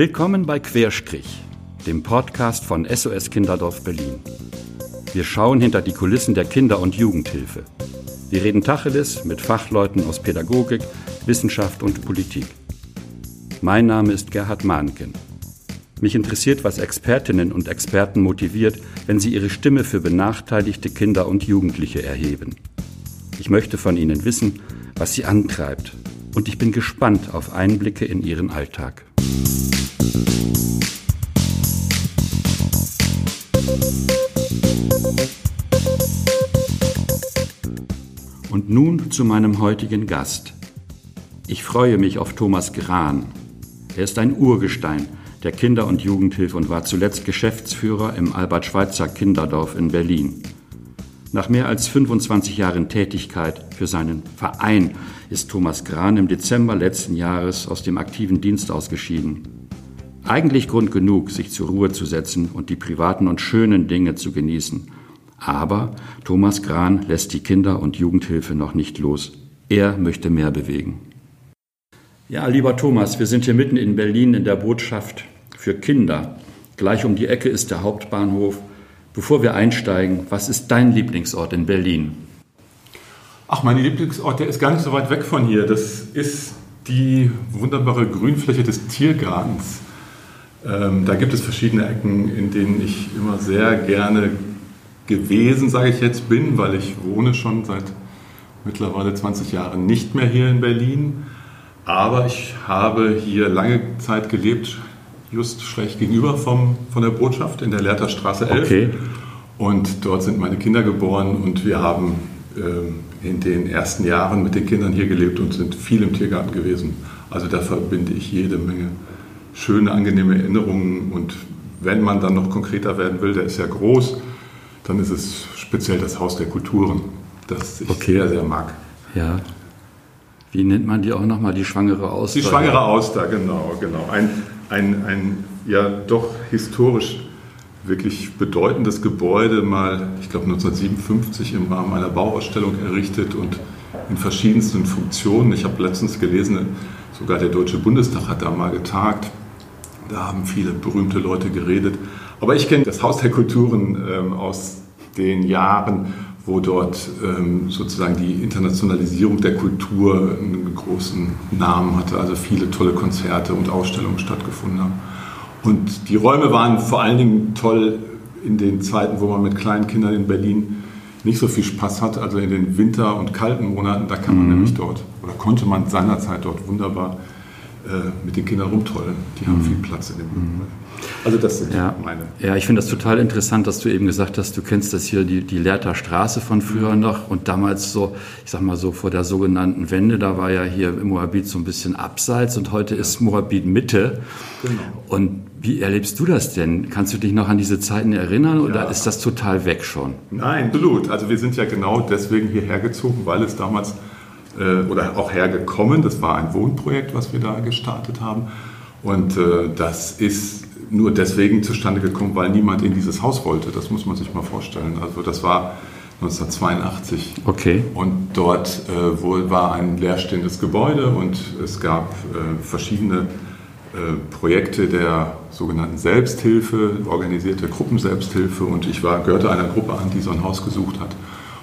Willkommen bei Querstrich, dem Podcast von SOS Kinderdorf Berlin. Wir schauen hinter die Kulissen der Kinder- und Jugendhilfe. Wir reden Tacheles mit Fachleuten aus Pädagogik, Wissenschaft und Politik. Mein Name ist Gerhard Mahnken. Mich interessiert, was Expertinnen und Experten motiviert, wenn sie ihre Stimme für benachteiligte Kinder und Jugendliche erheben. Ich möchte von ihnen wissen, was sie antreibt, und ich bin gespannt auf Einblicke in ihren Alltag. Nun zu meinem heutigen Gast. Ich freue mich auf Thomas Grahn. Er ist ein Urgestein der Kinder- und Jugendhilfe und war zuletzt Geschäftsführer im Albert-Schweitzer Kinderdorf in Berlin. Nach mehr als 25 Jahren Tätigkeit für seinen Verein ist Thomas Grahn im Dezember letzten Jahres aus dem aktiven Dienst ausgeschieden. Eigentlich Grund genug, sich zur Ruhe zu setzen und die privaten und schönen Dinge zu genießen. Aber Thomas Grahn lässt die Kinder- und Jugendhilfe noch nicht los. Er möchte mehr bewegen. Ja, lieber Thomas, wir sind hier mitten in Berlin in der Botschaft für Kinder. Gleich um die Ecke ist der Hauptbahnhof. Bevor wir einsteigen, was ist dein Lieblingsort in Berlin? Ach, mein Lieblingsort, der ist gar nicht so weit weg von hier. Das ist die wunderbare Grünfläche des Tiergartens. Ähm, da gibt es verschiedene Ecken, in denen ich immer sehr gerne gewesen, sage ich jetzt, bin, weil ich wohne schon seit mittlerweile 20 Jahren nicht mehr hier in Berlin. Aber ich habe hier lange Zeit gelebt, just schräg gegenüber vom, von der Botschaft in der Lehrterstraße 11. Okay. Und dort sind meine Kinder geboren und wir haben äh, in den ersten Jahren mit den Kindern hier gelebt und sind viel im Tiergarten gewesen. Also da verbinde ich jede Menge schöne, angenehme Erinnerungen. Und wenn man dann noch konkreter werden will, der ist ja groß, dann ist es speziell das Haus der Kulturen, das ich okay. sehr, sehr mag. Ja. Wie nennt man die auch nochmal? Die schwangere Auster? Die schwangere Auster, genau, genau. Ein, ein, ein ja doch historisch wirklich bedeutendes Gebäude, mal, ich glaube 1957 im Rahmen einer Bauausstellung errichtet und in verschiedensten Funktionen. Ich habe letztens gelesen, sogar der Deutsche Bundestag hat da mal getagt. Da haben viele berühmte Leute geredet. Aber ich kenne das Haus der Kulturen ähm, aus den Jahren, wo dort ähm, sozusagen die Internationalisierung der Kultur einen großen Namen hatte, also viele tolle Konzerte und Ausstellungen stattgefunden haben. Und die Räume waren vor allen Dingen toll in den Zeiten, wo man mit kleinen Kindern in Berlin nicht so viel Spaß hat, also in den Winter- und kalten Monaten, da kann man mhm. nämlich dort oder konnte man seinerzeit dort wunderbar mit den Kindern rumtollen. Die haben mhm. viel Platz in dem mhm. Also das sind ja. meine. Ja, ich finde das total interessant, dass du eben gesagt hast, du kennst das hier, die, die Lehrter Straße von früher mhm. noch und damals so, ich sag mal so vor der sogenannten Wende, da war ja hier im Moabit so ein bisschen abseits und heute ja. ist Moabit Mitte. Genau. Und wie erlebst du das denn? Kannst du dich noch an diese Zeiten erinnern ja. oder ist das total weg schon? Nein, absolut. Also wir sind ja genau deswegen hierher gezogen, weil es damals äh, oder auch hergekommen. Das war ein Wohnprojekt, was wir da gestartet haben. Und äh, das ist nur deswegen zustande gekommen, weil niemand in dieses Haus wollte. Das muss man sich mal vorstellen. Also das war 1982. Okay. Und dort äh, wohl war ein leerstehendes Gebäude und es gab äh, verschiedene äh, Projekte der sogenannten Selbsthilfe, organisierte Gruppenselbsthilfe und ich war, gehörte einer Gruppe an, die so ein Haus gesucht hat.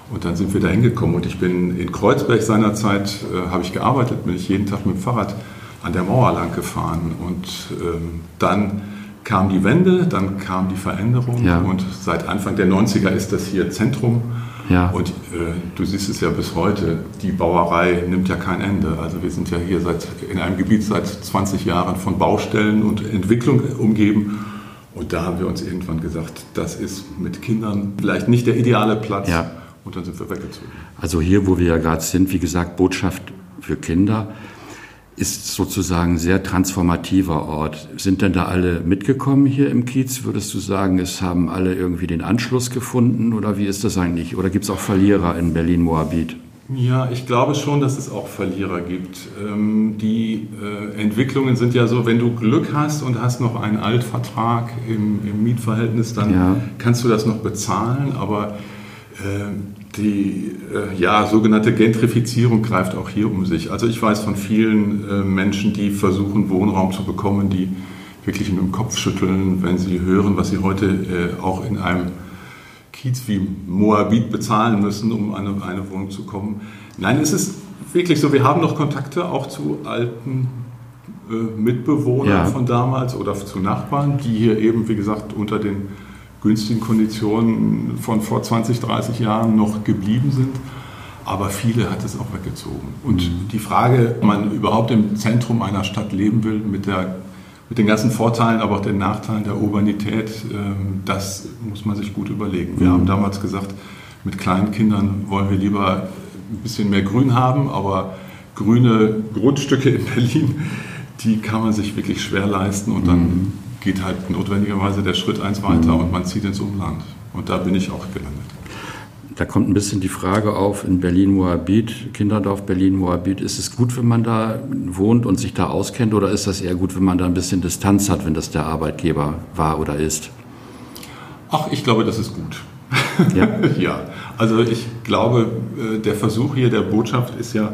Und dann sind wir da hingekommen und ich bin in Kreuzberg seinerzeit, äh, habe ich gearbeitet, bin ich jeden Tag mit dem Fahrrad an der Mauer lang gefahren und ähm, dann kam die Wende, dann kam die Veränderung ja. und seit Anfang der 90er ist das hier Zentrum. Ja. Und äh, du siehst es ja bis heute, die Bauerei nimmt ja kein Ende. Also wir sind ja hier seit, in einem Gebiet seit 20 Jahren von Baustellen und Entwicklung umgeben. Und da haben wir uns irgendwann gesagt, das ist mit Kindern vielleicht nicht der ideale Platz. Ja. Und dann sind wir weggezogen. Also hier, wo wir ja gerade sind, wie gesagt, Botschaft für Kinder ist sozusagen ein sehr transformativer Ort. Sind denn da alle mitgekommen hier im Kiez? Würdest du sagen, es haben alle irgendwie den Anschluss gefunden oder wie ist das eigentlich? Oder gibt es auch Verlierer in Berlin-Moabit? Ja, ich glaube schon, dass es auch Verlierer gibt. Ähm, die äh, Entwicklungen sind ja so, wenn du Glück hast und hast noch einen Altvertrag im, im Mietverhältnis, dann ja. kannst du das noch bezahlen, aber äh, die äh, ja, sogenannte Gentrifizierung greift auch hier um sich. Also ich weiß von vielen äh, Menschen, die versuchen, Wohnraum zu bekommen, die wirklich mit dem Kopf schütteln, wenn sie hören, was sie heute äh, auch in einem Kiez wie Moabit bezahlen müssen, um an eine, eine Wohnung zu kommen. Nein, es ist wirklich so, wir haben noch Kontakte auch zu alten äh, Mitbewohnern ja. von damals oder zu Nachbarn, die hier eben, wie gesagt, unter den günstigen Konditionen von vor 20, 30 Jahren noch geblieben sind. Aber viele hat es auch weggezogen. Und mhm. die Frage, ob man überhaupt im Zentrum einer Stadt leben will, mit, der, mit den ganzen Vorteilen, aber auch den Nachteilen der Urbanität, ähm, das muss man sich gut überlegen. Wir mhm. haben damals gesagt, mit kleinen Kindern wollen wir lieber ein bisschen mehr Grün haben, aber grüne Grundstücke in Berlin, die kann man sich wirklich schwer leisten und dann mhm. Geht halt notwendigerweise der Schritt eins weiter mhm. und man zieht ins Umland. Und da bin ich auch gelandet. Da kommt ein bisschen die Frage auf, in Berlin-Moabit, Kinderdorf Berlin-Moabit, ist es gut, wenn man da wohnt und sich da auskennt oder ist das eher gut, wenn man da ein bisschen Distanz hat, wenn das der Arbeitgeber war oder ist? Ach, ich glaube, das ist gut. Ja, ja. also ich glaube, äh, der Versuch hier der Botschaft ist ja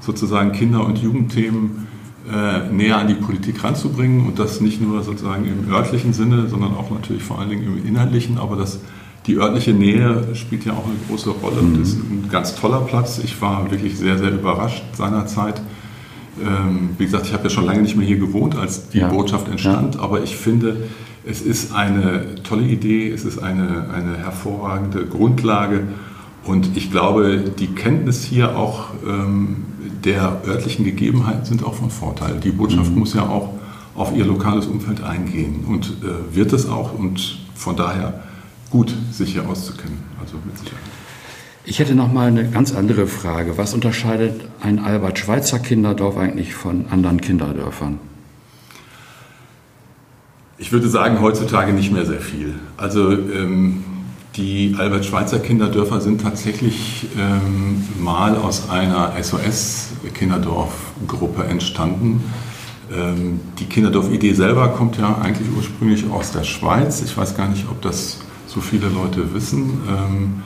sozusagen Kinder- und Jugendthemen äh, näher an die Politik ranzubringen und das nicht nur sozusagen im örtlichen Sinne, sondern auch natürlich vor allen Dingen im inhaltlichen, aber das die örtliche Nähe spielt ja auch eine große Rolle. Mhm. Das ist ein ganz toller Platz. Ich war wirklich sehr, sehr überrascht seinerzeit. Ähm, wie gesagt, ich habe ja schon lange nicht mehr hier gewohnt, als die ja. Botschaft entstand, ja. aber ich finde, es ist eine tolle Idee, es ist eine, eine hervorragende Grundlage und ich glaube, die Kenntnis hier auch ähm, der örtlichen Gegebenheiten sind auch von Vorteil. Die Botschaft mhm. muss ja auch auf ihr lokales Umfeld eingehen und äh, wird es auch und von daher gut, sich hier auszukennen. Also mit Sicherheit. Ich hätte noch mal eine ganz andere Frage. Was unterscheidet ein Albert-Schweitzer Kinderdorf eigentlich von anderen Kinderdörfern? Ich würde sagen, heutzutage nicht mehr sehr viel. Also ähm, die Albert-Schweitzer Kinderdörfer sind tatsächlich ähm, mal aus einer SOS-Kinderdorf-Gruppe entstanden. Ähm, die Kinderdorf-Idee selber kommt ja eigentlich ursprünglich aus der Schweiz. Ich weiß gar nicht, ob das so viele Leute wissen. Ähm,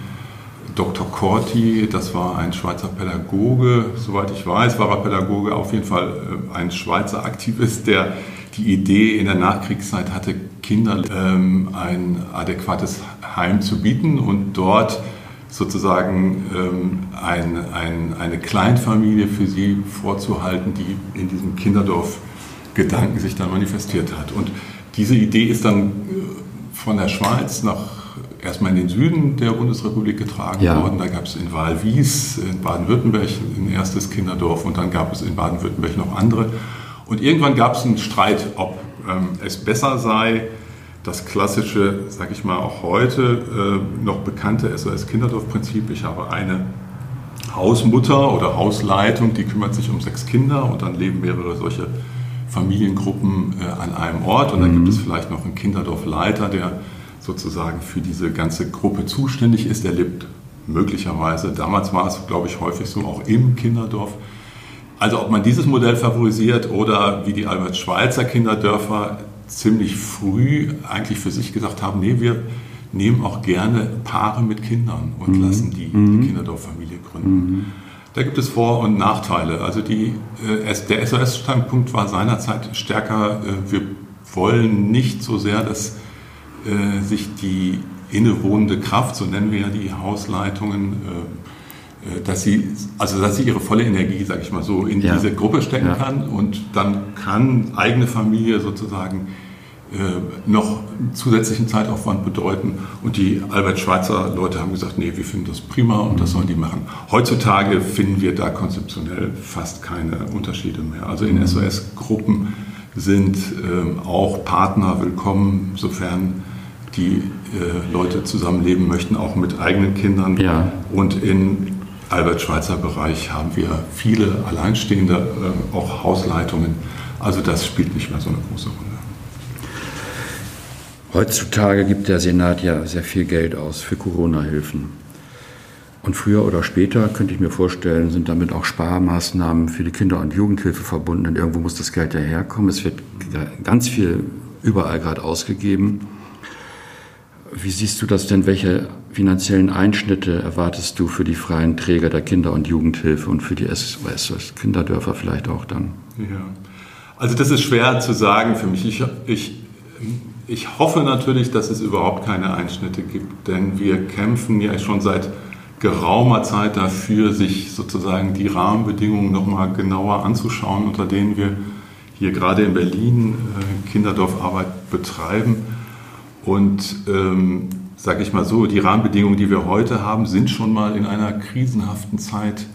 Dr. Corti, das war ein Schweizer Pädagoge, soweit ich weiß, war er Pädagoge, auf jeden Fall äh, ein Schweizer Aktivist, der die Idee in der Nachkriegszeit hatte, Kindern ähm, ein adäquates Heim zu bieten und dort sozusagen ähm, ein, ein, eine Kleinfamilie für sie vorzuhalten, die in diesem Kinderdorf Gedanken sich dann manifestiert hat. Und diese Idee ist dann äh, von der Schweiz nach erstmal in den Süden der Bundesrepublik getragen ja. worden. Da gab es in Wahlwies, in Baden-Württemberg ein erstes Kinderdorf und dann gab es in Baden-Württemberg noch andere. Und irgendwann gab es einen Streit, ob ähm, es besser sei, das klassische, sage ich mal auch heute äh, noch bekannte SOS-Kinderdorf-Prinzip. Ich habe eine Hausmutter oder Hausleitung, die kümmert sich um sechs Kinder und dann leben mehrere solche Familiengruppen äh, an einem Ort und dann gibt mhm. es vielleicht noch einen Kinderdorfleiter, der sozusagen für diese ganze Gruppe zuständig ist. Der lebt möglicherweise, damals war es, glaube ich, häufig so, auch im Kinderdorf. Also ob man dieses Modell favorisiert oder wie die Albert-Schweitzer Kinderdörfer ziemlich früh eigentlich für sich gesagt haben, nee, wir nehmen auch gerne Paare mit Kindern und mhm. lassen die, mhm. die Kinderdorffamilie gründen. Mhm. Da gibt es Vor- und Nachteile. Also die, äh, der SOS-Standpunkt war seinerzeit stärker, äh, wir wollen nicht so sehr, dass äh, sich die innewohnende Kraft, so nennen wir ja die Hausleitungen, dass sie, also dass sie ihre volle Energie, sage ich mal so, in ja. diese Gruppe stecken ja. kann und dann kann eigene Familie sozusagen noch zusätzlichen Zeitaufwand bedeuten. Und die Albert-Schweitzer Leute haben gesagt, nee, wir finden das prima und das sollen die machen. Heutzutage finden wir da konzeptionell fast keine Unterschiede mehr. Also in SOS-Gruppen sind ähm, auch Partner willkommen, sofern die äh, Leute zusammenleben möchten, auch mit eigenen Kindern. Ja. Und im Albert-Schweitzer Bereich haben wir viele Alleinstehende, äh, auch Hausleitungen. Also das spielt nicht mehr so eine große Rolle. Heutzutage gibt der Senat ja sehr viel Geld aus für Corona-Hilfen. Und früher oder später, könnte ich mir vorstellen, sind damit auch Sparmaßnahmen für die Kinder- und Jugendhilfe verbunden. Denn irgendwo muss das Geld ja herkommen. Es wird ganz viel überall gerade ausgegeben. Wie siehst du das denn? Welche finanziellen Einschnitte erwartest du für die freien Träger der Kinder- und Jugendhilfe und für die SOS Kinderdörfer vielleicht auch dann? Ja. Also das ist schwer zu sagen für mich. Ich, ich, ich hoffe natürlich, dass es überhaupt keine Einschnitte gibt, denn wir kämpfen ja schon seit geraumer Zeit dafür, sich sozusagen die Rahmenbedingungen nochmal genauer anzuschauen, unter denen wir hier gerade in Berlin äh, Kinderdorfarbeit betreiben. Und ähm, sage ich mal so, die Rahmenbedingungen, die wir heute haben, sind schon mal in einer krisenhaften Zeit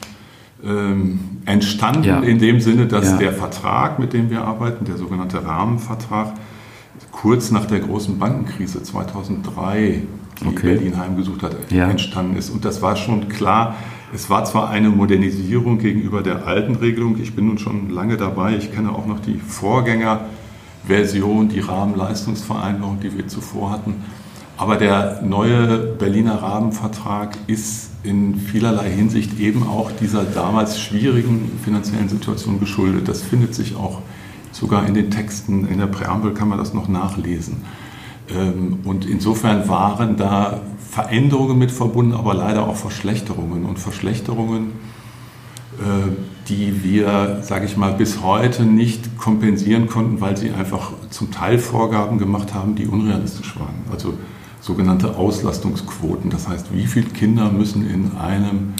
ähm, entstanden, ja. in dem Sinne, dass ja. der Vertrag, mit dem wir arbeiten, der sogenannte Rahmenvertrag, kurz nach der großen Bankenkrise 2003, die okay. Berlin heimgesucht hat, ja. entstanden ist. Und das war schon klar, es war zwar eine Modernisierung gegenüber der alten Regelung, ich bin nun schon lange dabei, ich kenne auch noch die Vorgängerversion, die Rahmenleistungsvereinbarung, die wir zuvor hatten, aber der neue Berliner Rahmenvertrag ist in vielerlei Hinsicht eben auch dieser damals schwierigen finanziellen Situation geschuldet. Das findet sich auch sogar in den Texten, in der Präambel kann man das noch nachlesen. Ähm, und insofern waren da Veränderungen mit verbunden, aber leider auch Verschlechterungen. Und Verschlechterungen, äh, die wir, sage ich mal, bis heute nicht kompensieren konnten, weil sie einfach zum Teil Vorgaben gemacht haben, die unrealistisch waren. Also sogenannte Auslastungsquoten. Das heißt, wie viele Kinder müssen in einem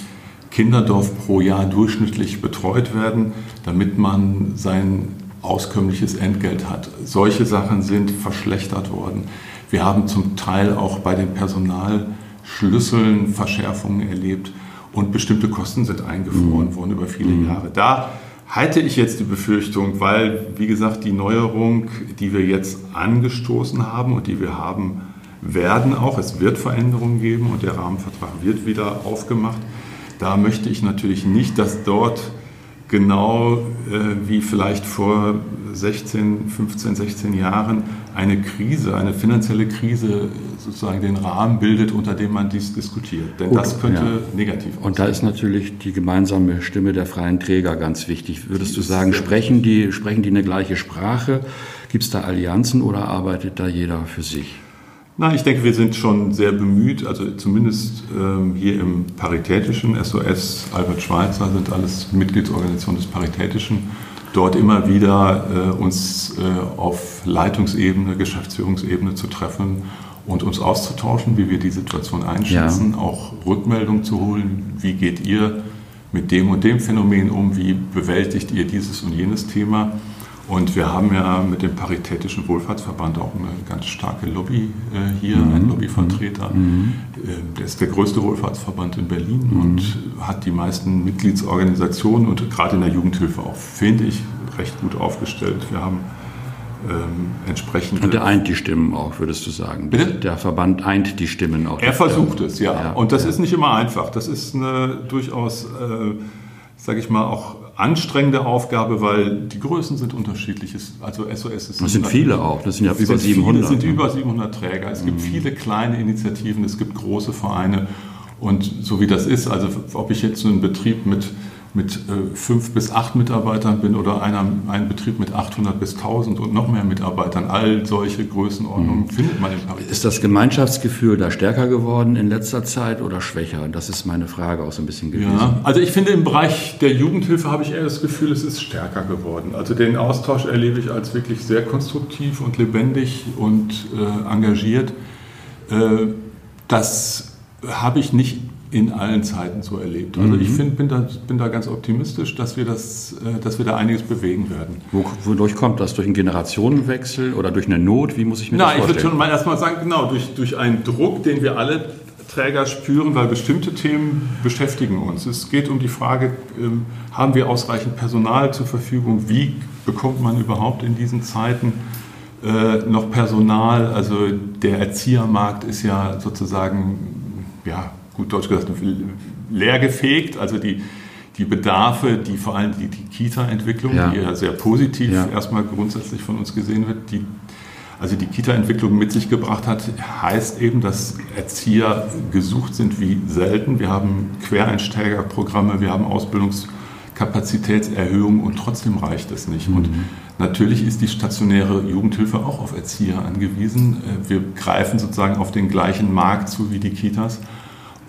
Kinderdorf pro Jahr durchschnittlich betreut werden, damit man sein auskömmliches Entgelt hat. Solche Sachen sind verschlechtert worden. Wir haben zum Teil auch bei den Personalschlüsseln Verschärfungen erlebt und bestimmte Kosten sind eingefroren mhm. worden über viele mhm. Jahre. Da halte ich jetzt die Befürchtung, weil, wie gesagt, die Neuerung, die wir jetzt angestoßen haben und die wir haben, werden auch, es wird Veränderungen geben und der Rahmenvertrag wird wieder aufgemacht. Da möchte ich natürlich nicht, dass dort genau äh, wie vielleicht vor 16, 15, 16 Jahren eine Krise, eine finanzielle Krise sozusagen den Rahmen bildet, unter dem man dies diskutiert. Denn Gut, das könnte ja. negativ aussehen. Und da ist natürlich die gemeinsame Stimme der freien Träger ganz wichtig. Würdest du sagen, sprechen die, sprechen die eine gleiche Sprache? Gibt es da Allianzen oder arbeitet da jeder für sich? Na, ich denke, wir sind schon sehr bemüht, also zumindest ähm, hier im Paritätischen, SOS, Albert Schweitzer sind alles Mitgliedsorganisationen des Paritätischen, dort immer wieder äh, uns äh, auf Leitungsebene, Geschäftsführungsebene zu treffen und uns auszutauschen, wie wir die Situation einschätzen, ja. auch Rückmeldung zu holen, wie geht ihr mit dem und dem Phänomen um, wie bewältigt ihr dieses und jenes Thema. Und wir haben ja mit dem Paritätischen Wohlfahrtsverband auch eine ganz starke Lobby äh, hier, mhm. ein Lobbyvertreter. Mhm. Äh, der ist der größte Wohlfahrtsverband in Berlin mhm. und hat die meisten Mitgliedsorganisationen und gerade in der Jugendhilfe auch, finde ich, recht gut aufgestellt. Wir haben ähm, entsprechend. Und der eint die Stimmen auch, würdest du sagen? Bitte? Der Verband eint die Stimmen auch. Er versucht es, ja. ja. Und das ja. ist nicht immer einfach. Das ist eine durchaus, äh, sage ich mal, auch anstrengende Aufgabe, weil die Größen sind unterschiedlich. Also SOS ist. Das sind viele auch. Das sind ja über 700. Es sind ne? über 700 Träger. Es mhm. gibt viele kleine Initiativen. Es gibt große Vereine. Und so wie das ist, also ob ich jetzt so einen Betrieb mit mit äh, fünf bis acht Mitarbeitern bin oder einer, ein Betrieb mit 800 bis 1000 und noch mehr Mitarbeitern. All solche Größenordnungen mhm. findet man in Paris. Ist das Gemeinschaftsgefühl da stärker geworden in letzter Zeit oder schwächer? Das ist meine Frage auch so ein bisschen gewesen. Ja, also ich finde im Bereich der Jugendhilfe habe ich eher das Gefühl, es ist stärker geworden. Also den Austausch erlebe ich als wirklich sehr konstruktiv und lebendig und äh, engagiert. Äh, das habe ich nicht in allen Zeiten so erlebt. Also mhm. ich find, bin, da, bin da ganz optimistisch, dass wir, das, äh, dass wir da einiges bewegen werden. Wodurch kommt das? Durch einen Generationenwechsel oder durch eine Not? Wie muss ich mir Na, das vorstellen? Ich würde schon mal erstmal sagen, genau, durch, durch einen Druck, den wir alle Träger spüren, weil bestimmte Themen beschäftigen uns. Es geht um die Frage, ähm, haben wir ausreichend Personal zur Verfügung? Wie bekommt man überhaupt in diesen Zeiten äh, noch Personal? Also der Erziehermarkt ist ja sozusagen ja, gut deutsch gesagt, leergefegt. Also die, die Bedarfe, die vor allem die, die Kita-Entwicklung, ja. die ja sehr positiv ja. erstmal grundsätzlich von uns gesehen wird, die, also die Kita-Entwicklung mit sich gebracht hat, heißt eben, dass Erzieher gesucht sind wie selten. Wir haben Quereinsteigerprogramme, wir haben Ausbildungskapazitätserhöhungen und trotzdem reicht es nicht. Mhm. Und natürlich ist die stationäre Jugendhilfe auch auf Erzieher angewiesen. Äh, wir greifen sozusagen auf den gleichen Markt zu wie die Kitas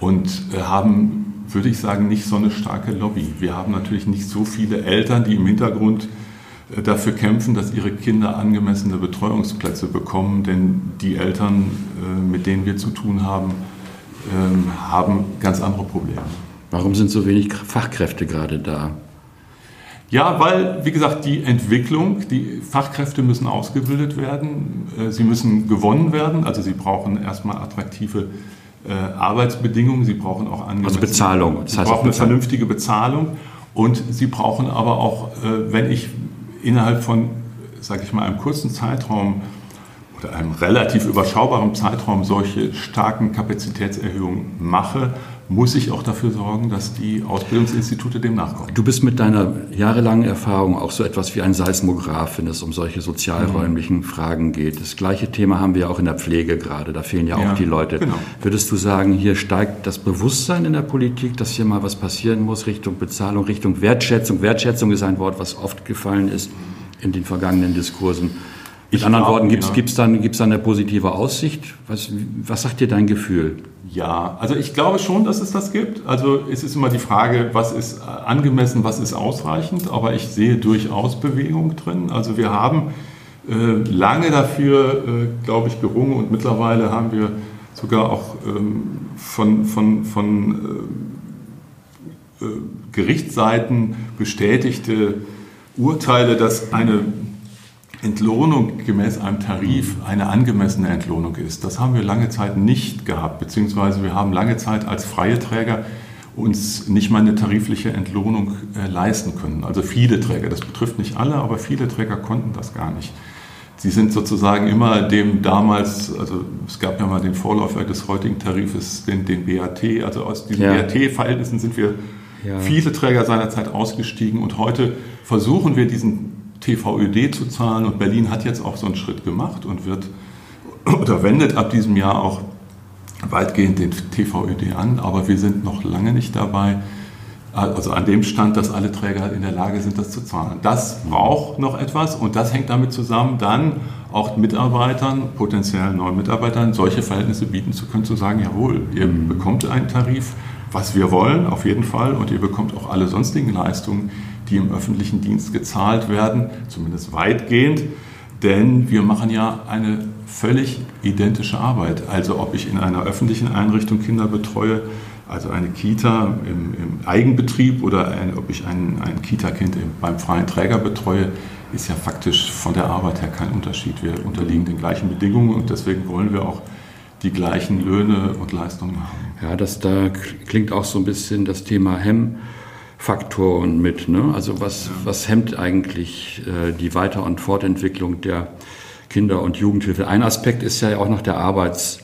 und äh, haben, würde ich sagen, nicht so eine starke Lobby. Wir haben natürlich nicht so viele Eltern, die im Hintergrund äh, dafür kämpfen, dass ihre Kinder angemessene Betreuungsplätze bekommen, denn die Eltern, äh, mit denen wir zu tun haben, ähm, haben ganz andere Probleme. Warum sind so wenig Fachkräfte gerade da? Ja, weil, wie gesagt, die Entwicklung, die Fachkräfte müssen ausgebildet werden, äh, sie müssen gewonnen werden, also sie brauchen erstmal attraktive Arbeitsbedingungen, sie brauchen auch angemessene... Also Bezahlung. Das heißt sie brauchen eine vernünftige Bezahlung und sie brauchen aber auch, wenn ich innerhalb von, sage ich mal, einem kurzen Zeitraum oder einem relativ überschaubaren Zeitraum solche starken Kapazitätserhöhungen mache, muss ich auch dafür sorgen, dass die Ausbildungsinstitute dem nachkommen. Du bist mit deiner jahrelangen Erfahrung auch so etwas wie ein Seismograph, wenn es um solche sozialräumlichen mhm. Fragen geht. Das gleiche Thema haben wir auch in der Pflege gerade. Da fehlen ja auch ja, die Leute. Genau. Würdest du sagen, hier steigt das Bewusstsein in der Politik, dass hier mal was passieren muss Richtung Bezahlung, Richtung Wertschätzung? Wertschätzung ist ein Wort, was oft gefallen ist in den vergangenen Diskursen. Mit ich anderen Worten, gibt es ja. dann, gibt's dann eine positive Aussicht? Was, was sagt dir dein Gefühl? Ja, also ich glaube schon, dass es das gibt. Also es ist immer die Frage, was ist angemessen, was ist ausreichend, aber ich sehe durchaus Bewegung drin. Also wir haben äh, lange dafür, äh, glaube ich, gerungen und mittlerweile haben wir sogar auch ähm, von, von, von äh, äh Gerichtsseiten bestätigte Urteile, dass eine Entlohnung gemäß einem Tarif eine angemessene Entlohnung ist. Das haben wir lange Zeit nicht gehabt, beziehungsweise wir haben lange Zeit als freie Träger uns nicht mal eine tarifliche Entlohnung äh, leisten können. Also viele Träger, das betrifft nicht alle, aber viele Träger konnten das gar nicht. Sie sind sozusagen immer dem damals, also es gab ja mal den Vorläufer des heutigen Tarifes, den, den BAT, also aus diesen ja. BAT-Verhältnissen sind wir ja. viele Träger seinerzeit ausgestiegen und heute versuchen wir diesen TVÖD zu zahlen. Und Berlin hat jetzt auch so einen Schritt gemacht und wird oder wendet ab diesem Jahr auch weitgehend den TVÖD an. Aber wir sind noch lange nicht dabei, also an dem Stand, dass alle Träger in der Lage sind, das zu zahlen. Das braucht noch etwas und das hängt damit zusammen, dann auch Mitarbeitern, potenziellen neuen Mitarbeitern, solche Verhältnisse bieten zu können, zu sagen, jawohl, ihr mhm. bekommt einen Tarif, was wir wollen, auf jeden Fall, und ihr bekommt auch alle sonstigen Leistungen, die im öffentlichen Dienst gezahlt werden, zumindest weitgehend, denn wir machen ja eine völlig identische Arbeit. Also ob ich in einer öffentlichen Einrichtung Kinder betreue, also eine Kita im, im Eigenbetrieb oder ein, ob ich ein, ein Kita-Kind beim freien Träger betreue, ist ja faktisch von der Arbeit her kein Unterschied. Wir unterliegen den gleichen Bedingungen und deswegen wollen wir auch die gleichen Löhne und Leistungen haben. Ja, das da klingt auch so ein bisschen das Thema Hemm Faktoren mit. Ne? Also was, was hemmt eigentlich äh, die Weiter- und Fortentwicklung der Kinder- und Jugendhilfe? Ein Aspekt ist ja auch noch der Arbeits,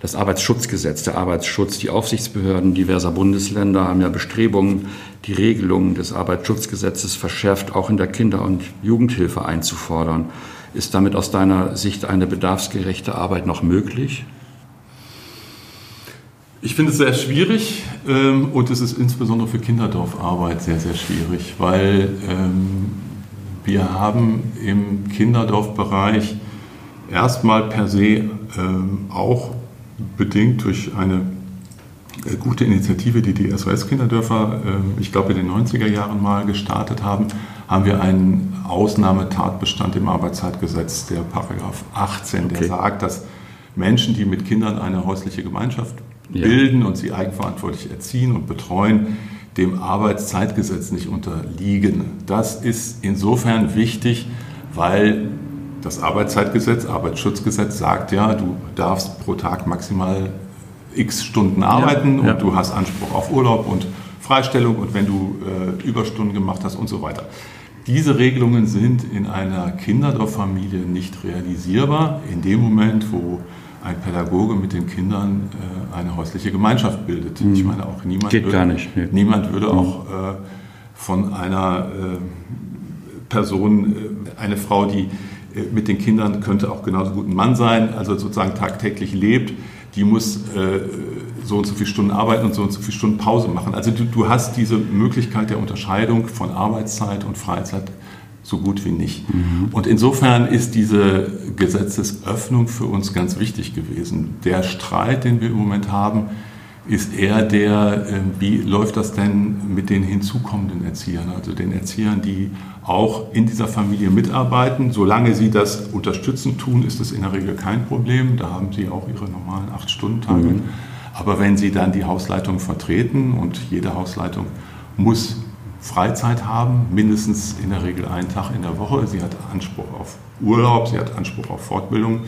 das Arbeitsschutzgesetz, der Arbeitsschutz. Die Aufsichtsbehörden diverser Bundesländer haben ja Bestrebungen, die Regelungen des Arbeitsschutzgesetzes verschärft auch in der Kinder- und Jugendhilfe einzufordern. Ist damit aus deiner Sicht eine bedarfsgerechte Arbeit noch möglich? Ich finde es sehr schwierig ähm, und es ist insbesondere für Kinderdorfarbeit sehr, sehr schwierig, weil ähm, wir haben im Kinderdorfbereich erstmal per se ähm, auch bedingt durch eine äh, gute Initiative, die die SOS-Kinderdörfer, äh, ich glaube, in den 90er Jahren mal gestartet haben, haben wir einen Ausnahmetatbestand im Arbeitszeitgesetz, der Paragraph 18, okay. der sagt, dass Menschen, die mit Kindern eine häusliche Gemeinschaft ja. bilden und sie eigenverantwortlich erziehen und betreuen, dem Arbeitszeitgesetz nicht unterliegen. Das ist insofern wichtig, weil das Arbeitszeitgesetz, Arbeitsschutzgesetz sagt ja, du darfst pro Tag maximal x Stunden arbeiten ja, ja. und du hast Anspruch auf Urlaub und Freistellung und wenn du äh, Überstunden gemacht hast und so weiter. Diese Regelungen sind in einer Kinderdorffamilie nicht realisierbar in dem Moment, wo ein Pädagoge mit den Kindern äh, eine häusliche Gemeinschaft bildet. Mhm. Ich meine, auch niemand, Geht würde, nee. niemand würde mhm. auch äh, von einer äh, Person, äh, eine Frau, die äh, mit den Kindern könnte auch genauso gut ein Mann sein, also sozusagen tagtäglich lebt, die muss äh, so und so viele Stunden arbeiten und so und so viele Stunden Pause machen. Also du, du hast diese Möglichkeit der Unterscheidung von Arbeitszeit und Freizeit so gut wie nicht. Mhm. Und insofern ist diese Gesetzesöffnung für uns ganz wichtig gewesen. Der Streit, den wir im Moment haben, ist eher der, ähm, wie läuft das denn mit den hinzukommenden Erziehern, also den Erziehern, die auch in dieser Familie mitarbeiten. Solange sie das unterstützend tun, ist das in der Regel kein Problem. Da haben sie auch ihre normalen Acht-Stunden-Tage. Mhm. Aber wenn sie dann die Hausleitung vertreten und jede Hausleitung muss Freizeit haben, mindestens in der Regel einen Tag in der Woche. Sie hat Anspruch auf Urlaub, sie hat Anspruch auf Fortbildung.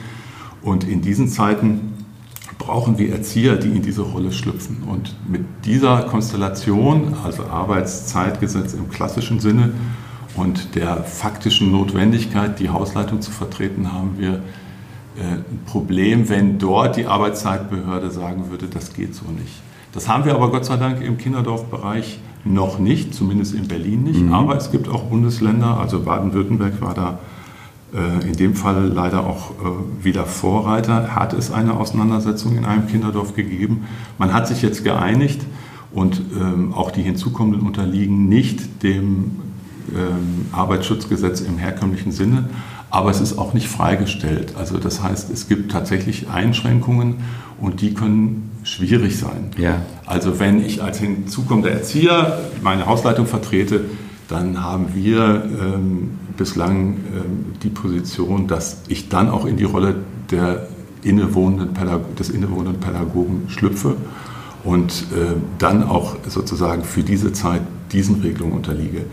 Und in diesen Zeiten brauchen wir Erzieher, die in diese Rolle schlüpfen. Und mit dieser Konstellation, also Arbeitszeitgesetz im klassischen Sinne und der faktischen Notwendigkeit, die Hausleitung zu vertreten, haben wir äh, ein Problem, wenn dort die Arbeitszeitbehörde sagen würde, das geht so nicht. Das haben wir aber Gott sei Dank im Kinderdorfbereich noch nicht, zumindest in Berlin nicht. Mhm. Aber es gibt auch Bundesländer, also Baden-Württemberg war da äh, in dem Fall leider auch äh, wieder Vorreiter, hat es eine Auseinandersetzung in einem Kinderdorf gegeben. Man hat sich jetzt geeinigt und ähm, auch die hinzukommenden unterliegen nicht dem ähm, Arbeitsschutzgesetz im herkömmlichen Sinne, aber es ist auch nicht freigestellt. Also das heißt, es gibt tatsächlich Einschränkungen und die können schwierig sein. Ja. Also wenn ich als hinzukommender Erzieher meine Hausleitung vertrete, dann haben wir ähm, bislang ähm, die Position, dass ich dann auch in die Rolle der innewohnenden des innewohnenden Pädagogen schlüpfe und äh, dann auch sozusagen für diese Zeit diesen Regelungen unterliege.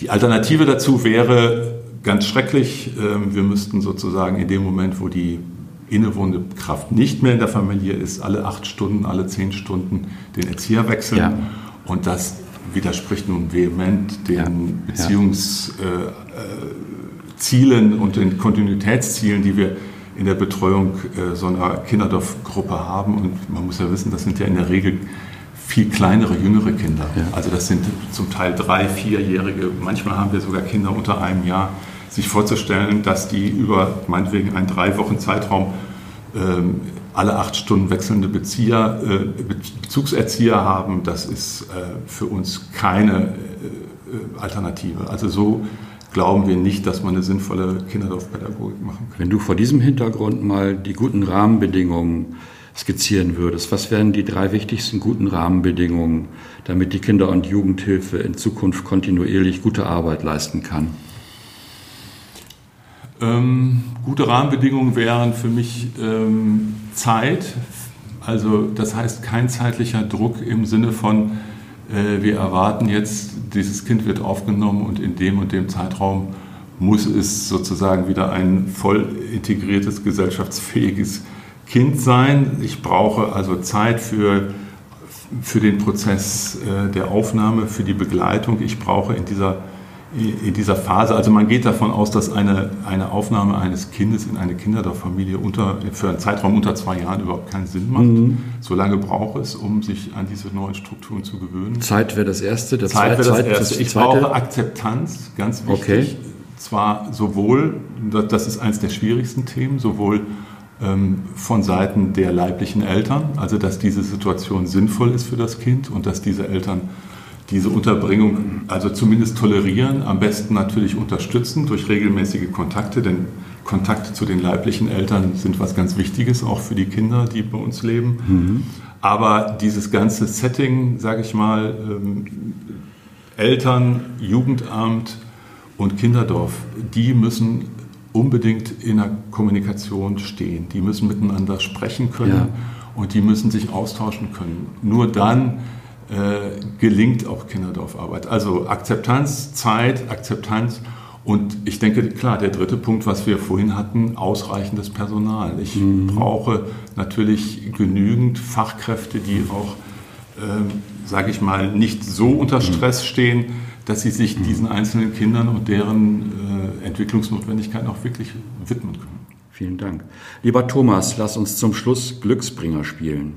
Die Alternative dazu wäre ganz schrecklich. Äh, wir müssten sozusagen in dem Moment, wo die innewohnende Kraft nicht mehr in der Familie ist, alle acht Stunden, alle zehn Stunden den Erzieher wechseln. Ja. Und das widerspricht nun vehement den ja. Beziehungszielen äh, äh, und den Kontinuitätszielen, die wir in der Betreuung äh, so einer Kinderdorfgruppe haben. Und man muss ja wissen, das sind ja in der Regel viel kleinere, jüngere Kinder. Ja. Also das sind zum Teil drei, vierjährige, manchmal haben wir sogar Kinder unter einem Jahr sich vorzustellen, dass die über meinetwegen einen drei Wochen Zeitraum ähm, alle acht Stunden wechselnde Bezieher, äh, Bezugserzieher haben, das ist äh, für uns keine äh, Alternative. Also so glauben wir nicht, dass man eine sinnvolle Kinderdorfpädagogik machen kann. Wenn du vor diesem Hintergrund mal die guten Rahmenbedingungen skizzieren würdest, was wären die drei wichtigsten guten Rahmenbedingungen, damit die Kinder- und Jugendhilfe in Zukunft kontinuierlich gute Arbeit leisten kann? Ähm, gute Rahmenbedingungen wären für mich ähm, Zeit, also das heißt kein zeitlicher Druck im Sinne von, äh, wir erwarten jetzt, dieses Kind wird aufgenommen und in dem und dem Zeitraum muss es sozusagen wieder ein voll integriertes, gesellschaftsfähiges Kind sein. Ich brauche also Zeit für, für den Prozess äh, der Aufnahme, für die Begleitung. Ich brauche in dieser in dieser Phase, also man geht davon aus, dass eine, eine Aufnahme eines Kindes in eine Kinderdorffamilie unter, für einen Zeitraum unter zwei Jahren überhaupt keinen Sinn macht. Mhm. So lange braucht es, um sich an diese neuen Strukturen zu gewöhnen. Zeit wäre das Erste. Das Zeit wäre das Erste. Ich brauche Akzeptanz, ganz wichtig. Okay. Zwar sowohl, das ist eines der schwierigsten Themen, sowohl ähm, von Seiten der leiblichen Eltern, also dass diese Situation sinnvoll ist für das Kind und dass diese Eltern diese Unterbringung also zumindest tolerieren, am besten natürlich unterstützen durch regelmäßige Kontakte, denn Kontakte zu den leiblichen Eltern sind was ganz Wichtiges, auch für die Kinder, die bei uns leben. Mhm. Aber dieses ganze Setting, sage ich mal, ähm, Eltern, Jugendamt und Kinderdorf, die müssen unbedingt in der Kommunikation stehen. Die müssen miteinander sprechen können ja. und die müssen sich austauschen können. Nur dann äh, gelingt auch Kinderdorfarbeit. Also Akzeptanz, Zeit, Akzeptanz und ich denke, klar, der dritte Punkt, was wir vorhin hatten, ausreichendes Personal. Ich mhm. brauche natürlich genügend Fachkräfte, die auch, äh, sage ich mal, nicht so unter mhm. Stress stehen, dass sie sich mhm. diesen einzelnen Kindern und deren äh, Entwicklungsnotwendigkeiten auch wirklich widmen können. Vielen Dank. Lieber Thomas, lass uns zum Schluss Glücksbringer spielen.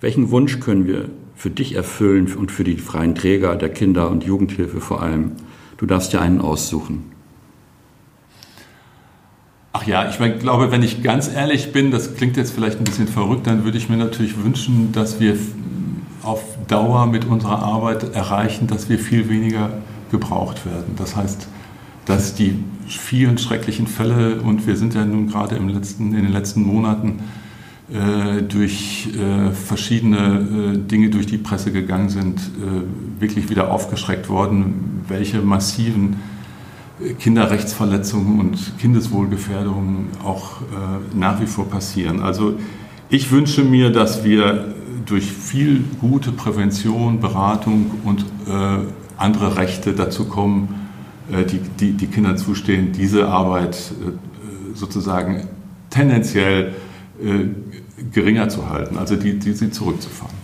Welchen Wunsch können wir für dich erfüllen und für die freien Träger der Kinder- und Jugendhilfe vor allem. Du darfst dir einen aussuchen. Ach ja, ich glaube, wenn ich ganz ehrlich bin, das klingt jetzt vielleicht ein bisschen verrückt, dann würde ich mir natürlich wünschen, dass wir auf Dauer mit unserer Arbeit erreichen, dass wir viel weniger gebraucht werden. Das heißt, dass die vielen schrecklichen Fälle, und wir sind ja nun gerade im letzten, in den letzten Monaten durch äh, verschiedene äh, Dinge durch die Presse gegangen sind, äh, wirklich wieder aufgeschreckt worden, welche massiven Kinderrechtsverletzungen und Kindeswohlgefährdungen auch äh, nach wie vor passieren. Also ich wünsche mir, dass wir durch viel gute Prävention, Beratung und äh, andere Rechte dazu kommen, äh, die, die, die Kindern zustehen, diese Arbeit äh, sozusagen tendenziell äh, geringer zu halten, also die, die sie zurückzufahren.